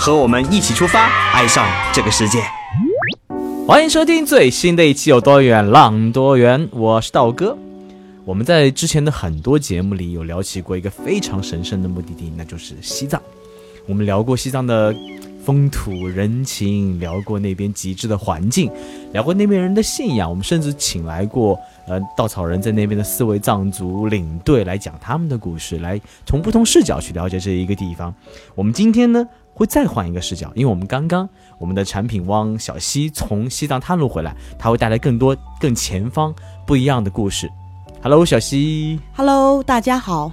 和我们一起出发，爱上这个世界。欢迎收听最新的一期《有多远浪多远》，我是道哥。我们在之前的很多节目里有聊起过一个非常神圣的目的地，那就是西藏。我们聊过西藏的风土人情，聊过那边极致的环境，聊过那边人的信仰。我们甚至请来过呃稻草人在那边的四位藏族领队来讲他们的故事，来从不同视角去了解这一个地方。我们今天呢会再换一个视角，因为我们刚刚我们的产品汪小西从西藏探路回来，他会带来更多更前方不一样的故事。Hello，小西。Hello，大家好。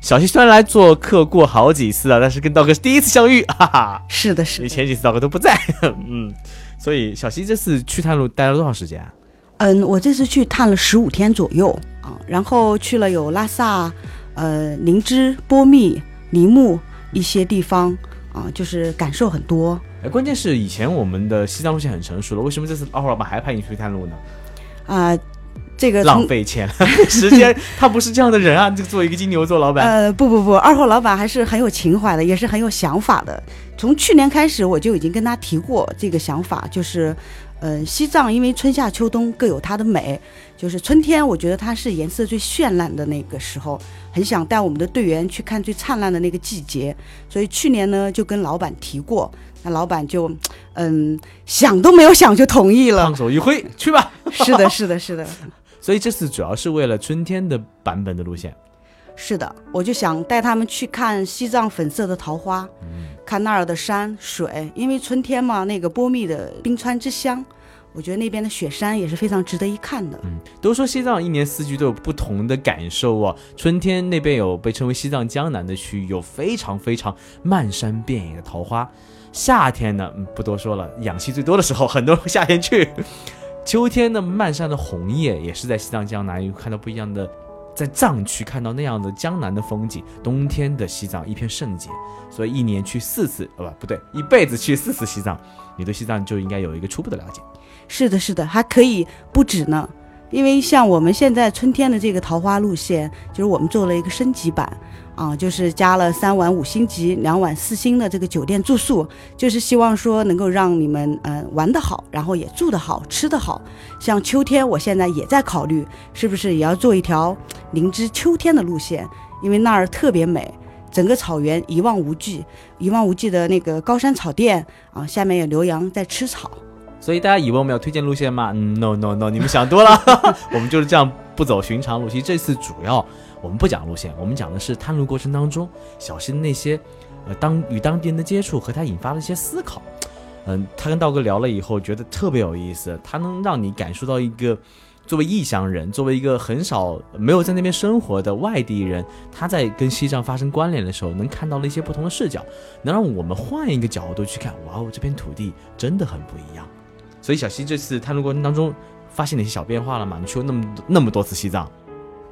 小西虽然来做客过好几次了，但是跟道哥是第一次相遇，哈哈。是的，是的。为前几次道哥都不在，嗯，所以小西这次去探路待了多长时间啊？嗯，我这次去探了十五天左右啊，然后去了有拉萨、呃林芝、波密、尼木一些地方啊，就是感受很多。哎，关键是以前我们的西藏路线很成熟了，为什么这次二号老板还派你去探路呢？啊，这个浪费钱、时间，他不是这样的人啊！就做一个金牛座老板，呃不不不，二号老板还是很有情怀的，也是很有想法的。从去年开始，我就已经跟他提过这个想法，就是，呃，西藏因为春夏秋冬各有它的美，就是春天，我觉得它是颜色最绚烂的那个时候，很想带我们的队员去看最灿烂的那个季节，所以去年呢就跟老板提过，那老板就，嗯，想都没有想就同意了放。手一挥，去吧。是的，是的，是的。所以这次主要是为了春天的版本的路线。是的，我就想带他们去看西藏粉色的桃花，看那儿的山水，因为春天嘛，那个波密的冰川之乡，我觉得那边的雪山也是非常值得一看的。嗯，都说西藏一年四季都有不同的感受啊。春天那边有被称为西藏江南的区域，有非常非常漫山遍野的桃花。夏天呢，嗯，不多说了，氧气最多的时候，很多人夏天去。秋天呢，漫山的红叶也是在西藏江南有看到不一样的，在藏区看到那样的江南的风景。冬天的西藏一片圣洁，所以一年去四次，呃，不，不对，一辈子去四次西藏，你对西藏就应该有一个初步的了解。是的，是的，还可以不止呢。因为像我们现在春天的这个桃花路线，就是我们做了一个升级版，啊，就是加了三晚五星级、两晚四星的这个酒店住宿，就是希望说能够让你们嗯、呃、玩得好，然后也住得好、吃得好。像秋天，我现在也在考虑是不是也要做一条灵芝秋天的路线，因为那儿特别美，整个草原一望无际，一望无际的那个高山草甸啊，下面有牛羊在吃草。所以大家以为我们要推荐路线吗？，no no no，你们想多了，我们就是这样不走寻常路。其实这次主要我们不讲路线，我们讲的是探路过程当中小新那些呃当与当地人的接触和他引发的一些思考。嗯，他跟道哥聊了以后，觉得特别有意思，他能让你感受到一个作为异乡人，作为一个很少没有在那边生活的外地人，他在跟西藏发生关联的时候，能看到了一些不同的视角，能让我们换一个角度去看，哇哦，这片土地真的很不一样。所以小西这次探路过程当中发现哪些小变化了吗？你去过那么那么多次西藏，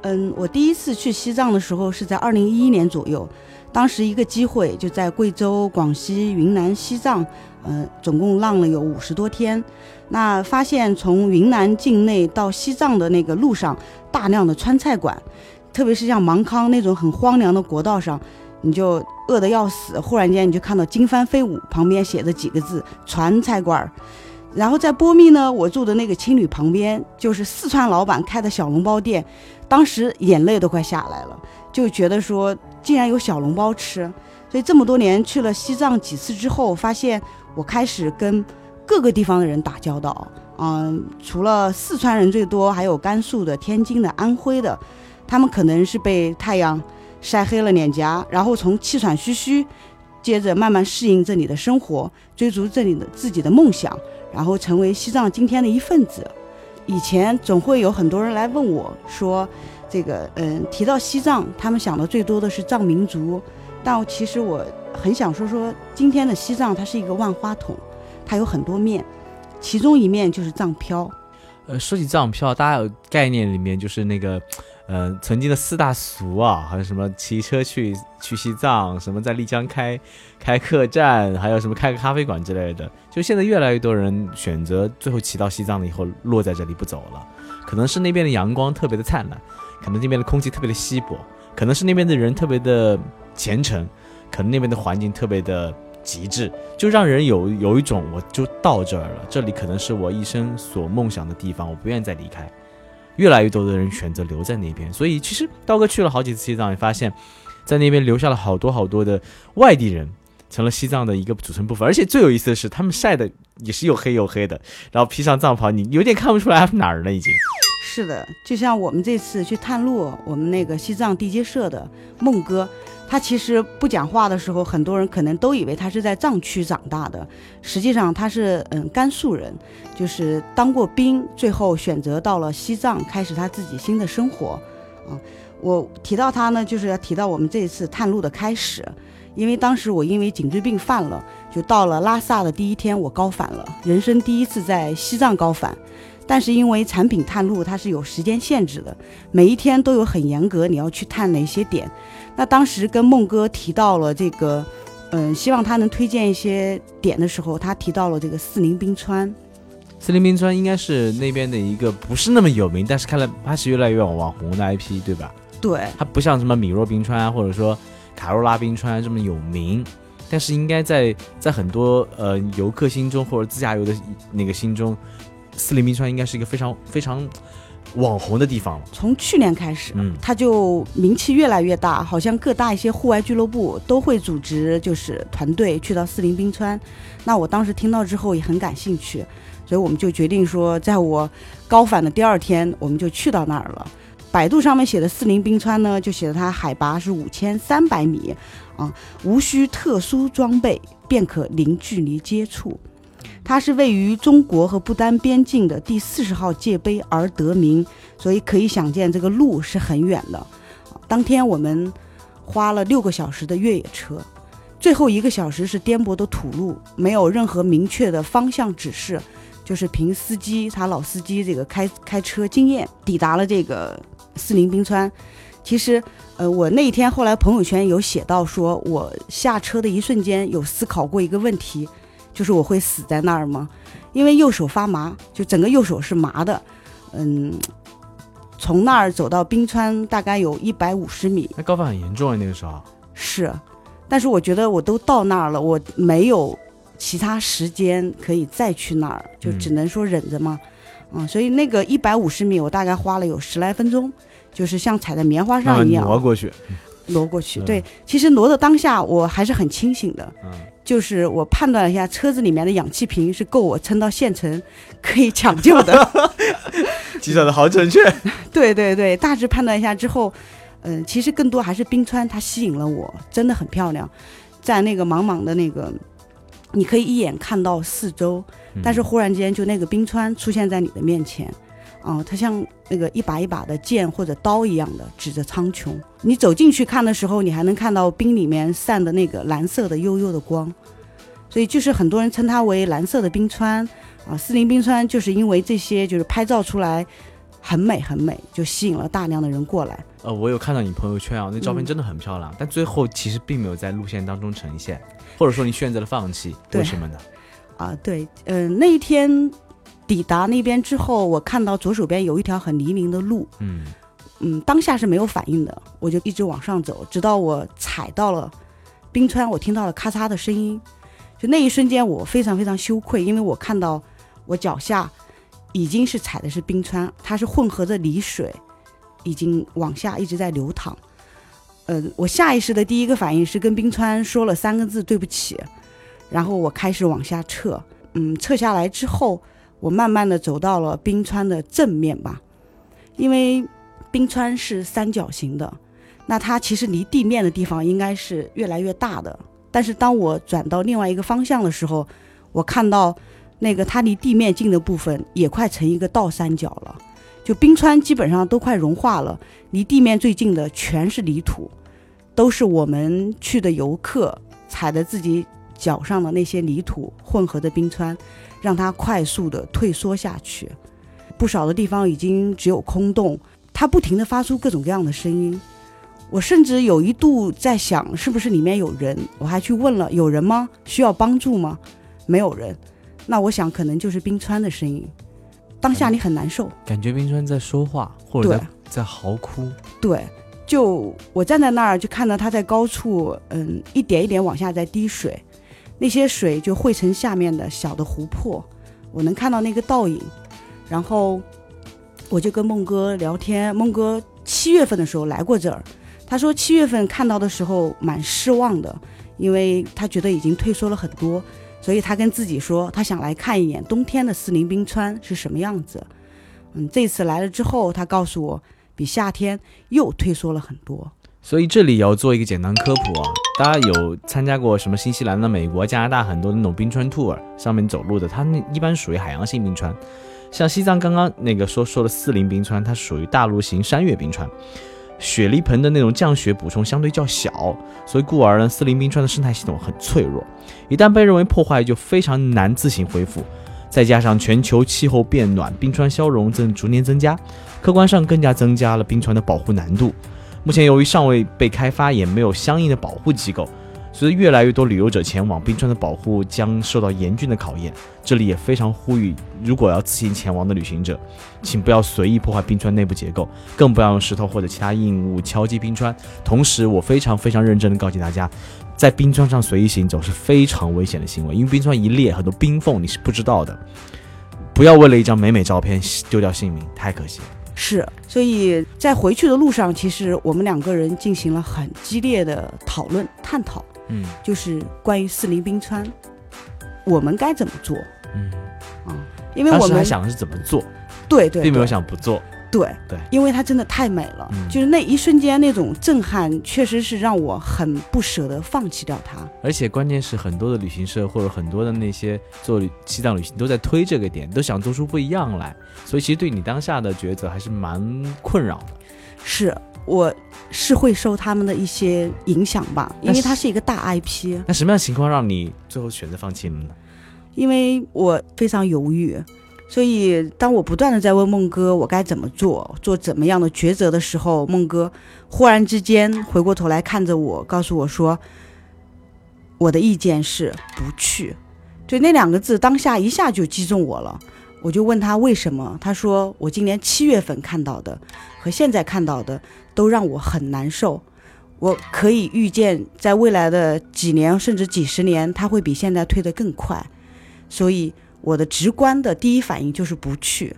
嗯，我第一次去西藏的时候是在二零一一年左右，当时一个机会就在贵州、广西、云南、西藏，嗯、总共浪了有五十多天。那发现从云南境内到西藏的那个路上，大量的川菜馆，特别是像芒康那种很荒凉的国道上，你就饿得要死，忽然间你就看到经幡飞舞，旁边写着几个字“川菜馆”。然后在波密呢，我住的那个青旅旁边就是四川老板开的小笼包店，当时眼泪都快下来了，就觉得说竟然有小笼包吃。所以这么多年去了西藏几次之后，发现我开始跟各个地方的人打交道。嗯，除了四川人最多，还有甘肃的、天津的、安徽的，他们可能是被太阳晒黑了脸颊，然后从气喘吁吁，接着慢慢适应这里的生活，追逐这里的自己的梦想。然后成为西藏今天的一份子。以前总会有很多人来问我说，这个嗯，提到西藏，他们想的最多的是藏民族，但其实我很想说说，今天的西藏它是一个万花筒，它有很多面，其中一面就是藏漂。呃，说起藏漂，大家有概念里面就是那个，呃，曾经的四大俗啊，还有什么骑车去去西藏，什么在丽江开开客栈，还有什么开个咖啡馆之类的。就现在越来越多人选择最后骑到西藏了以后落在这里不走了，可能是那边的阳光特别的灿烂，可能那边的空气特别的稀薄，可能是那边的人特别的虔诚，可能那边的环境特别的。极致就让人有有一种我就到这儿了，这里可能是我一生所梦想的地方，我不愿意再离开。越来越多的人选择留在那边，所以其实刀哥去了好几次西藏，也发现，在那边留下了好多好多的外地人，成了西藏的一个组成部分。而且最有意思的是，他们晒的也是又黑又黑的，然后披上藏袍，你有点看不出来哪儿了已经。是的，就像我们这次去探路，我们那个西藏地接社的孟哥。他其实不讲话的时候，很多人可能都以为他是在藏区长大的，实际上他是嗯甘肃人，就是当过兵，最后选择到了西藏，开始他自己新的生活。啊，我提到他呢，就是要提到我们这一次探路的开始，因为当时我因为颈椎病犯了，就到了拉萨的第一天我高反了，人生第一次在西藏高反。但是因为产品探路它是有时间限制的，每一天都有很严格，你要去探哪些点。那当时跟孟哥提到了这个，嗯，希望他能推荐一些点的时候，他提到了这个四灵冰川。四零冰川应该是那边的一个不是那么有名，但是看来它是越来越网红的 IP，对吧？对，它不像什么米若冰川啊，或者说卡若拉冰川这么有名，但是应该在在很多呃游客心中或者自驾游的那个心中。四零冰川应该是一个非常非常网红的地方了。从去年开始，嗯，它就名气越来越大，好像各大一些户外俱乐部都会组织，就是团队去到四零冰川。那我当时听到之后也很感兴趣，所以我们就决定说，在我高反的第二天，我们就去到那儿了。百度上面写的四零冰川呢，就写的它海拔是五千三百米，啊，无需特殊装备便可零距离接触。它是位于中国和不丹边境的第四十号界碑而得名，所以可以想见这个路是很远的。当天我们花了六个小时的越野车，最后一个小时是颠簸的土路，没有任何明确的方向指示，就是凭司机他老司机这个开开车经验抵达了这个四零冰川。其实，呃，我那一天后来朋友圈有写到，说我下车的一瞬间有思考过一个问题。就是我会死在那儿吗？因为右手发麻，就整个右手是麻的。嗯，从那儿走到冰川大概有一百五十米。那高反很严重啊，那个时候。是，但是我觉得我都到那儿了，我没有其他时间可以再去那儿，就只能说忍着嘛。嗯，所以那个一百五十米，我大概花了有十来分钟，就是像踩在棉花上一样挪过去。挪过去，对，其实挪的当下我还是很清醒的，嗯，就是我判断了一下车子里面的氧气瓶是够我撑到县城，可以抢救的，计算的好准确，对对对，大致判断一下之后，嗯，其实更多还是冰川它吸引了我，真的很漂亮，在那个茫茫的那个，你可以一眼看到四周，但是忽然间就那个冰川出现在你的面前。哦，它像那个一把一把的剑或者刀一样的指着苍穹。你走进去看的时候，你还能看到冰里面散的那个蓝色的幽幽的光，所以就是很多人称它为蓝色的冰川啊。四零冰川就是因为这些，就是拍照出来很美很美，就吸引了大量的人过来。呃，我有看到你朋友圈啊，那照片真的很漂亮，但最后其实并没有在路线当中呈现，或者说你选择了放弃，为什么呢？啊，对，嗯，那一天。抵达那边之后，我看到左手边有一条很泥泞的路，嗯。嗯，当下是没有反应的，我就一直往上走，直到我踩到了冰川，我听到了咔嚓的声音，就那一瞬间我非常非常羞愧，因为我看到我脚下已经是踩的是冰川，它是混合着泥水，已经往下一直在流淌，呃，我下意识的第一个反应是跟冰川说了三个字对不起，然后我开始往下撤，嗯，撤下来之后。我慢慢的走到了冰川的正面吧，因为冰川是三角形的，那它其实离地面的地方应该是越来越大的。但是当我转到另外一个方向的时候，我看到那个它离地面近的部分也快成一个倒三角了，就冰川基本上都快融化了，离地面最近的全是泥土，都是我们去的游客踩的自己脚上的那些泥土混合的冰川，让它快速的退缩下去。不少的地方已经只有空洞，它不停的发出各种各样的声音。我甚至有一度在想，是不是里面有人？我还去问了，有人吗？需要帮助吗？没有人。那我想，可能就是冰川的声音。当下你很难受，感觉冰川在说话，或者在在嚎哭。对，就我站在那儿，就看到它在高处，嗯，一点一点往下在滴水，那些水就汇成下面的小的湖泊，我能看到那个倒影。然后我就跟孟哥聊天，孟哥七月份的时候来过这儿，他说七月份看到的时候蛮失望的，因为他觉得已经退缩了很多，所以他跟自己说他想来看一眼冬天的四邻冰川是什么样子。嗯，这次来了之后，他告诉我比夏天又退缩了很多。所以这里要做一个简单科普啊，大家有参加过什么新西兰的、美国、加拿大很多那种冰川 tour 上面走路的，它那一般属于海洋性冰川。像西藏刚刚那个说说的四邻冰川，它属于大陆型山岳冰川，雪梨盆的那种降雪补充相对较小，所以故而呢，四邻冰川的生态系统很脆弱，一旦被认为破坏，就非常难自行恢复。再加上全球气候变暖，冰川消融正逐年增加，客观上更加增加了冰川的保护难度。目前由于尚未被开发，也没有相应的保护机构。随着越来越多旅游者前往，冰川的保护将受到严峻的考验。这里也非常呼吁，如果要自行前往的旅行者，请不要随意破坏冰川内部结构，更不要用石头或者其他硬物敲击冰川。同时，我非常非常认真的告诫大家，在冰川上随意行走是非常危险的行为，因为冰川一裂，很多冰缝你是不知道的。不要为了一张美美照片丢掉性命，太可惜了。是，所以在回去的路上，其实我们两个人进行了很激烈的讨论、探讨。嗯，就是关于四零冰川，我们该怎么做？嗯，啊，因为我们想的是怎么做，对对，并没有想不做，对对，因为它真的太美了，就是那一瞬间那种震撼，确实是让我很不舍得放弃掉它。而且关键是很多的旅行社或者很多的那些做西藏旅行都在推这个点，都想做出不一样来，所以其实对你当下的抉择还是蛮困扰的。是。我是会受他们的一些影响吧，因为它是一个大 IP。那什么样的情况让你最后选择放弃了呢？因为我非常犹豫，所以当我不断的在问孟哥我该怎么做，做怎么样的抉择的时候，孟哥忽然之间回过头来看着我，告诉我说：“我的意见是不去。”就那两个字，当下一下就击中我了。我就问他为什么，他说我今年七月份看到的和现在看到的都让我很难受。我可以预见，在未来的几年甚至几十年，他会比现在退得更快。所以我的直观的第一反应就是不去。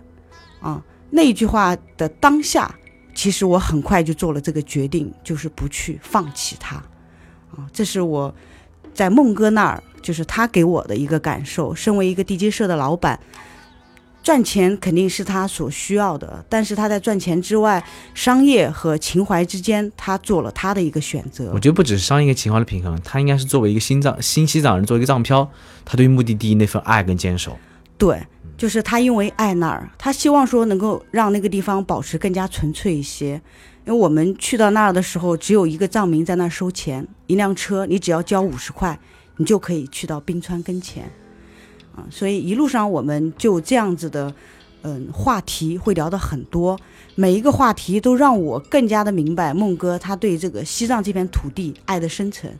啊，那句话的当下，其实我很快就做了这个决定，就是不去，放弃他。啊，这是我在孟哥那儿，就是他给我的一个感受。身为一个地接社的老板。赚钱肯定是他所需要的，但是他在赚钱之外，商业和情怀之间，他做了他的一个选择。我觉得不只是商业跟情怀的平衡，他应该是作为一个新藏新西藏人，作为一个藏漂，他对目的地那份爱跟坚守。对，就是他因为爱那儿，他希望说能够让那个地方保持更加纯粹一些。因为我们去到那儿的时候，只有一个藏民在那儿收钱，一辆车你只要交五十块，你就可以去到冰川跟前。啊，所以一路上我们就这样子的，嗯，话题会聊的很多，每一个话题都让我更加的明白孟哥他对这个西藏这片土地爱的深沉，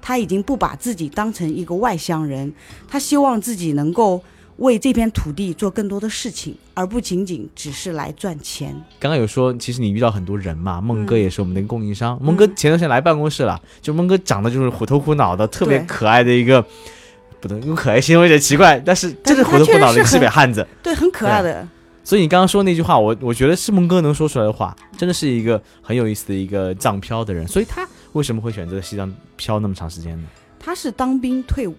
他已经不把自己当成一个外乡人，他希望自己能够为这片土地做更多的事情，而不仅仅只是来赚钱。刚刚有说，其实你遇到很多人嘛，孟哥也是我们的供应商，孟哥前段时间来办公室了，就孟哥长得就是虎头虎脑的，特别可爱的一个。不能用可爱形容有点奇怪，但是真是虎头虎脑的一个西北汉子，对，很可爱的。所以你刚刚说那句话，我我觉得是梦哥能说出来的话，真的是一个很有意思的一个藏漂的人。所以他为什么会选择西藏漂那么长时间呢？他是当兵退伍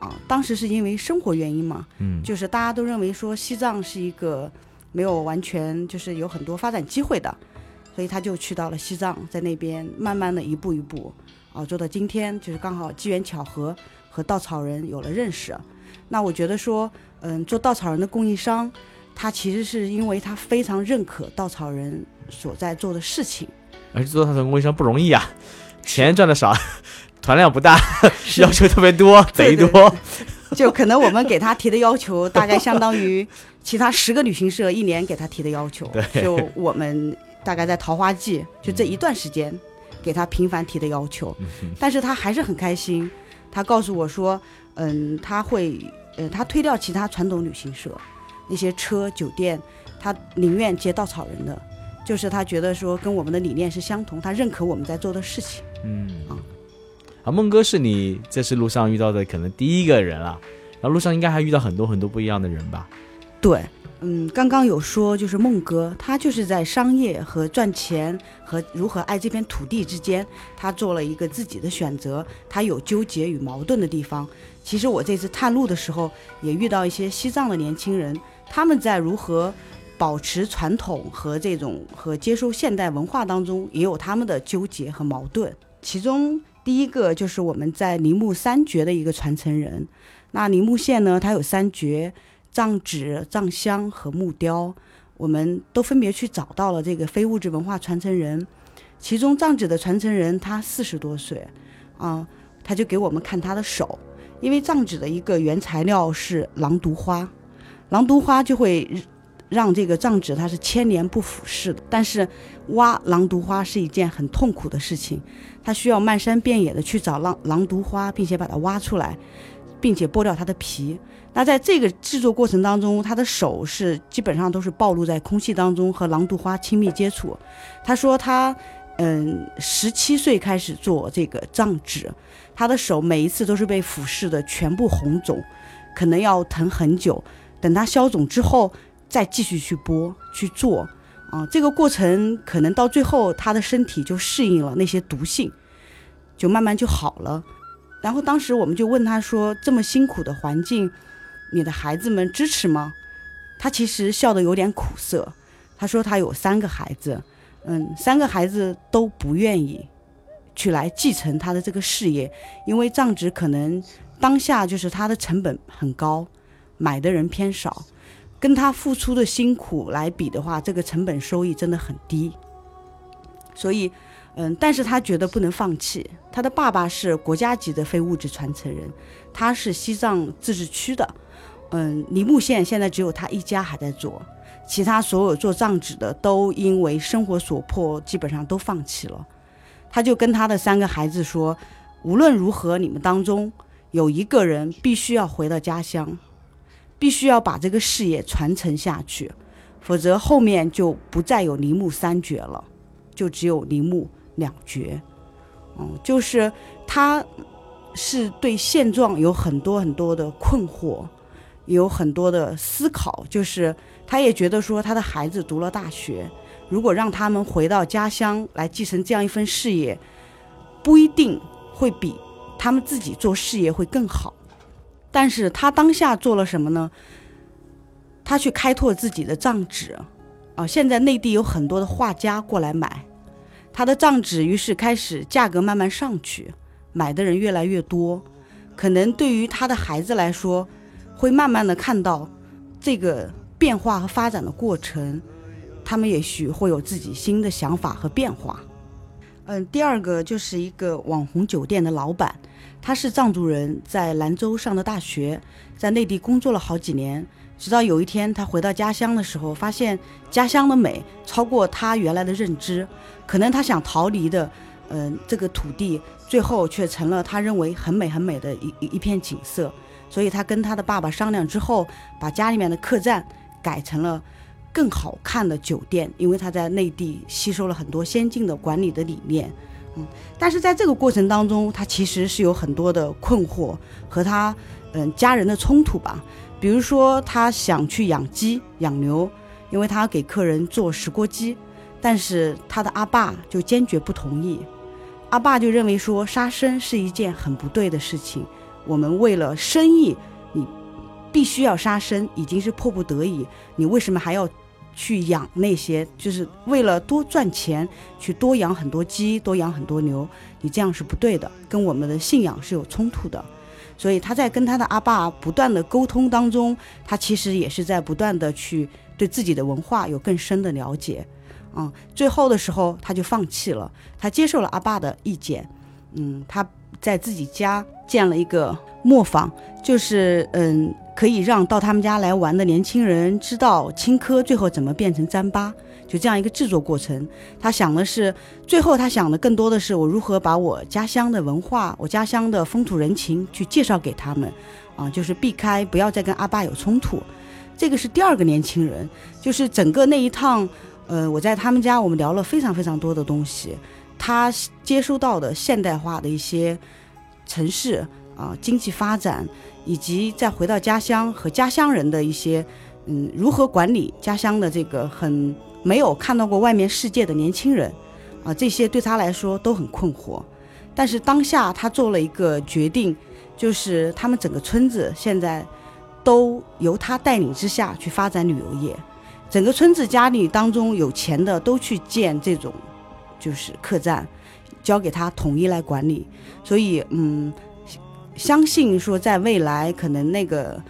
啊，当时是因为生活原因嘛，嗯，就是大家都认为说西藏是一个没有完全就是有很多发展机会的，所以他就去到了西藏，在那边慢慢的一步一步啊做到今天，就是刚好机缘巧合。和稻草人有了认识，那我觉得说，嗯，做稻草人的供应商，他其实是因为他非常认可稻草人所在做的事情，而且做稻草人供应商不容易啊，钱赚的少，团量不大，要求特别多，贼对多。就可能我们给他提的要求，大概相当于其他十个旅行社一年给他提的要求。对就我们大概在桃花季就这一段时间，给他频繁提的要求，但是他还是很开心。他告诉我说，嗯，他会，呃，他推掉其他传统旅行社那些车酒店，他宁愿接稻草人的，就是他觉得说跟我们的理念是相同，他认可我们在做的事情。嗯啊啊，孟哥是你这次路上遇到的可能第一个人了，然后路上应该还遇到很多很多不一样的人吧？对，嗯，刚刚有说，就是孟哥，他就是在商业和赚钱和如何爱这片土地之间，他做了一个自己的选择，他有纠结与矛盾的地方。其实我这次探路的时候，也遇到一些西藏的年轻人，他们在如何保持传统和这种和接受现代文化当中，也有他们的纠结和矛盾。其中第一个就是我们在铃木三绝的一个传承人。那铃木县呢，它有三绝，藏纸、藏香和木雕，我们都分别去找到了这个非物质文化传承人。其中藏纸的传承人他四十多岁，啊，他就给我们看他的手，因为藏纸的一个原材料是狼毒花，狼毒花就会让这个藏纸它是千年不腐蚀的。但是挖狼毒花是一件很痛苦的事情，它需要漫山遍野的去找狼狼毒花，并且把它挖出来，并且剥掉它的皮。那在这个制作过程当中，他的手是基本上都是暴露在空气当中和狼毒花亲密接触。他说他，嗯，十七岁开始做这个藏纸，他的手每一次都是被腐蚀的全部红肿，可能要疼很久。等它消肿之后，再继续去剥去做，啊，这个过程可能到最后他的身体就适应了那些毒性，就慢慢就好了。然后当时我们就问他说：“这么辛苦的环境。”你的孩子们支持吗？他其实笑得有点苦涩。他说他有三个孩子，嗯，三个孩子都不愿意去来继承他的这个事业，因为藏纸可能当下就是他的成本很高，买的人偏少，跟他付出的辛苦来比的话，这个成本收益真的很低。所以，嗯，但是他觉得不能放弃。他的爸爸是国家级的非物质传承人，他是西藏自治区的。嗯，梨木县现在只有他一家还在做，其他所有做藏纸的都因为生活所迫，基本上都放弃了。他就跟他的三个孩子说：“无论如何，你们当中有一个人必须要回到家乡，必须要把这个事业传承下去，否则后面就不再有尼木三绝了，就只有铃木两绝。”嗯，就是他是对现状有很多很多的困惑。有很多的思考，就是他也觉得说，他的孩子读了大学，如果让他们回到家乡来继承这样一份事业，不一定会比他们自己做事业会更好。但是他当下做了什么呢？他去开拓自己的藏纸，啊，现在内地有很多的画家过来买他的藏纸，于是开始价格慢慢上去，买的人越来越多。可能对于他的孩子来说，会慢慢的看到这个变化和发展的过程，他们也许会有自己新的想法和变化。嗯，第二个就是一个网红酒店的老板，他是藏族人，在兰州上的大学，在内地工作了好几年，直到有一天他回到家乡的时候，发现家乡的美超过他原来的认知，可能他想逃离的，嗯，这个土地，最后却成了他认为很美很美的一一片景色。所以他跟他的爸爸商量之后，把家里面的客栈改成了更好看的酒店，因为他在内地吸收了很多先进的管理的理念。嗯，但是在这个过程当中，他其实是有很多的困惑和他嗯家人的冲突吧。比如说，他想去养鸡养牛，因为他给客人做石锅鸡，但是他的阿爸就坚决不同意。阿爸就认为说杀生是一件很不对的事情。我们为了生意，你必须要杀生，已经是迫不得已。你为什么还要去养那些？就是为了多赚钱，去多养很多鸡，多养很多牛，你这样是不对的，跟我们的信仰是有冲突的。所以他在跟他的阿爸不断的沟通当中，他其实也是在不断的去对自己的文化有更深的了解。嗯，最后的时候他就放弃了，他接受了阿爸的意见。嗯，他。在自己家建了一个磨坊，就是嗯，可以让到他们家来玩的年轻人知道青稞最后怎么变成糌粑，就这样一个制作过程。他想的是，最后他想的更多的是我如何把我家乡的文化、我家乡的风土人情去介绍给他们，啊，就是避开不要再跟阿爸有冲突。这个是第二个年轻人，就是整个那一趟，呃，我在他们家，我们聊了非常非常多的东西。他接收到的现代化的一些城市啊，经济发展，以及再回到家乡和家乡人的一些，嗯，如何管理家乡的这个很没有看到过外面世界的年轻人，啊，这些对他来说都很困惑。但是当下他做了一个决定，就是他们整个村子现在。都由他带领之下去发展旅游业，整个村子家里当中有钱的都去建这种，就是客栈，交给他统一来管理。所以，嗯，相信说在未来可能那个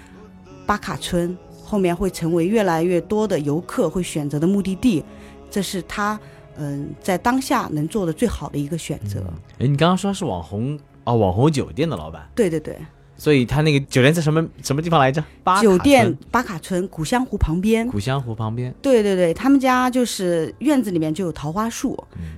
巴卡村后面会成为越来越多的游客会选择的目的地，这是他嗯在当下能做的最好的一个选择。哎，你刚刚说是网红哦，网红酒店的老板？对对对。所以他那个酒店在什么什么地方来着？酒店巴卡村古香湖旁边。古香湖旁边。对对对，他们家就是院子里面就有桃花树，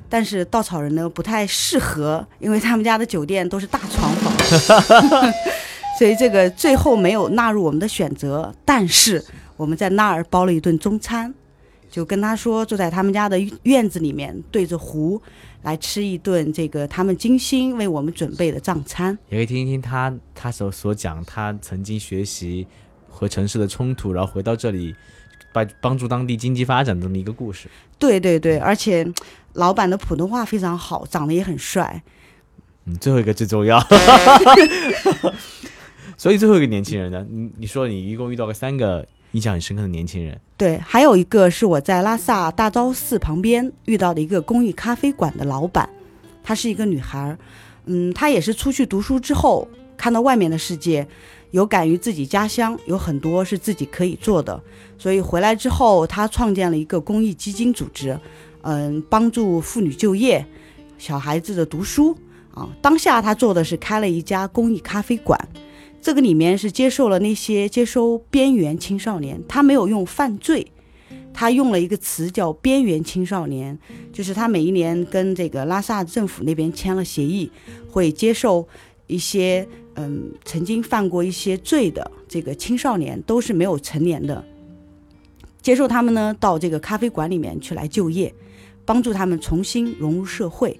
但是稻草人呢不太适合，因为他们家的酒店都是大床房，所以这个最后没有纳入我们的选择。但是我们在那儿包了一顿中餐。就跟他说，坐在他们家的院子里面，对着湖，来吃一顿这个他们精心为我们准备的藏餐。也可以听一听他他所所讲，他曾经学习和城市的冲突，然后回到这里，帮帮助当地经济发展的这么一个故事。对对对，而且老板的普通话非常好，长得也很帅。嗯，最后一个最重要。所以最后一个年轻人呢？你你说你一共遇到个三个。印象很深刻的年轻人，对，还有一个是我在拉萨大昭寺旁边遇到的一个公益咖啡馆的老板，她是一个女孩，嗯，她也是出去读书之后看到外面的世界，有感于自己家乡有很多是自己可以做的，所以回来之后她创建了一个公益基金组织，嗯，帮助妇女就业，小孩子的读书啊，当下她做的是开了一家公益咖啡馆。这个里面是接受了那些接收边缘青少年，他没有用犯罪，他用了一个词叫边缘青少年，就是他每一年跟这个拉萨政府那边签了协议，会接受一些嗯曾经犯过一些罪的这个青少年，都是没有成年的，接受他们呢到这个咖啡馆里面去来就业，帮助他们重新融入社会，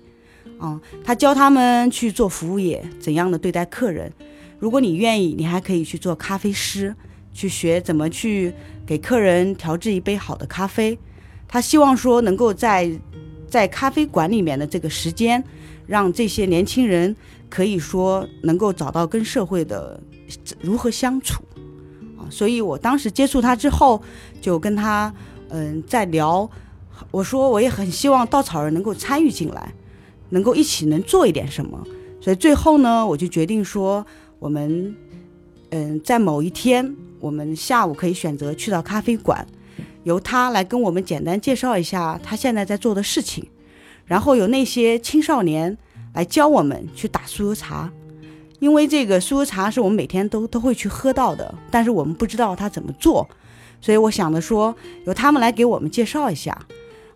啊，他教他们去做服务业，怎样的对待客人。如果你愿意，你还可以去做咖啡师，去学怎么去给客人调制一杯好的咖啡。他希望说能够在在咖啡馆里面的这个时间，让这些年轻人可以说能够找到跟社会的如何相处啊。所以我当时接触他之后，就跟他嗯在聊，我说我也很希望稻草人能够参与进来，能够一起能做一点什么。所以最后呢，我就决定说。我们，嗯，在某一天，我们下午可以选择去到咖啡馆，由他来跟我们简单介绍一下他现在在做的事情，然后有那些青少年来教我们去打酥油茶，因为这个酥油茶是我们每天都都会去喝到的，但是我们不知道他怎么做，所以我想着说，由他们来给我们介绍一下，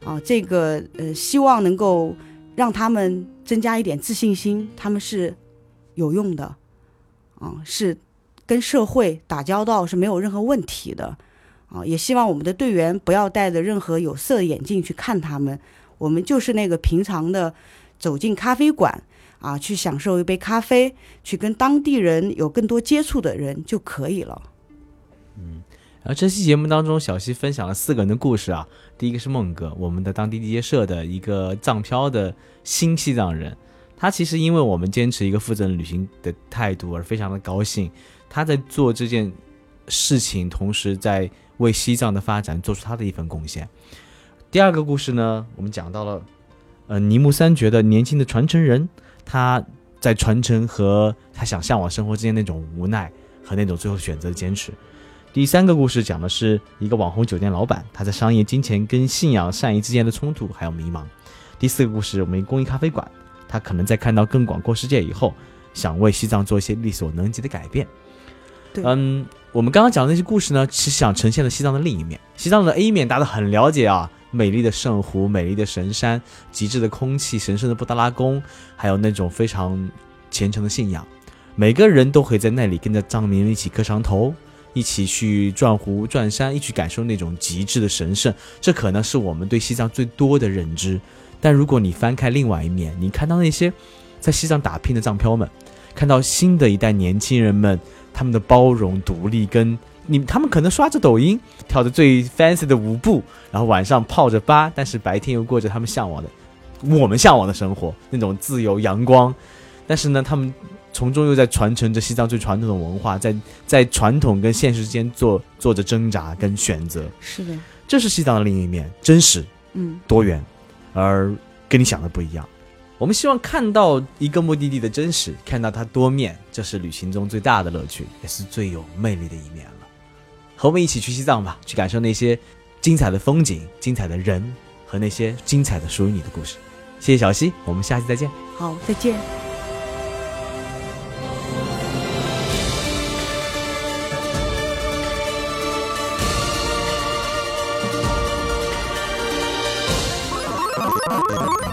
啊，这个呃，希望能够让他们增加一点自信心，他们是有用的。啊，是跟社会打交道是没有任何问题的，啊，也希望我们的队员不要戴着任何有色眼镜去看他们，我们就是那个平常的走进咖啡馆啊，去享受一杯咖啡，去跟当地人有更多接触的人就可以了。嗯，然后这期节目当中，小西分享了四个人的故事啊，第一个是孟哥，我们的当地地接社的一个藏漂的新西藏人。他其实因为我们坚持一个负责任旅行的态度而非常的高兴。他在做这件事情，同时在为西藏的发展做出他的一份贡献。第二个故事呢，我们讲到了，呃，尼木三绝的年轻的传承人，他在传承和他想向往生活之间那种无奈和那种最后选择的坚持。第三个故事讲的是一个网红酒店老板，他在商业、金钱跟信仰、善意之间的冲突还有迷茫。第四个故事，我们公益咖啡馆。他可能在看到更广阔世界以后，想为西藏做一些力所能及的改变。对嗯，我们刚刚讲的那些故事呢，其实想呈现了西藏的另一面。西藏的 A 面大家很了解啊，美丽的圣湖、美丽的神山、极致的空气、神圣的布达拉宫，还有那种非常虔诚的信仰。每个人都可以在那里跟着藏民一起磕长头，一起去转湖转山，一起感受那种极致的神圣。这可能是我们对西藏最多的认知。但如果你翻开另外一面，你看到那些在西藏打拼的藏漂们，看到新的一代年轻人们，他们的包容、独立，跟你他们可能刷着抖音，跳着最 fancy 的舞步，然后晚上泡着吧，但是白天又过着他们向往的、我们向往的生活，那种自由阳光。但是呢，他们从中又在传承着西藏最传统的文化，在在传统跟现实之间做做着挣扎跟选择。是的，这是西藏的另一面，真实嗯，多元，而跟你想的不一样。我们希望看到一个目的地的真实，看到它多面，这是旅行中最大的乐趣，也是最有魅力的一面了。和我们一起去西藏吧，去感受那些精彩的风景、精彩的人和那些精彩的属于你的故事。谢谢小溪，我们下期再见。好，再见。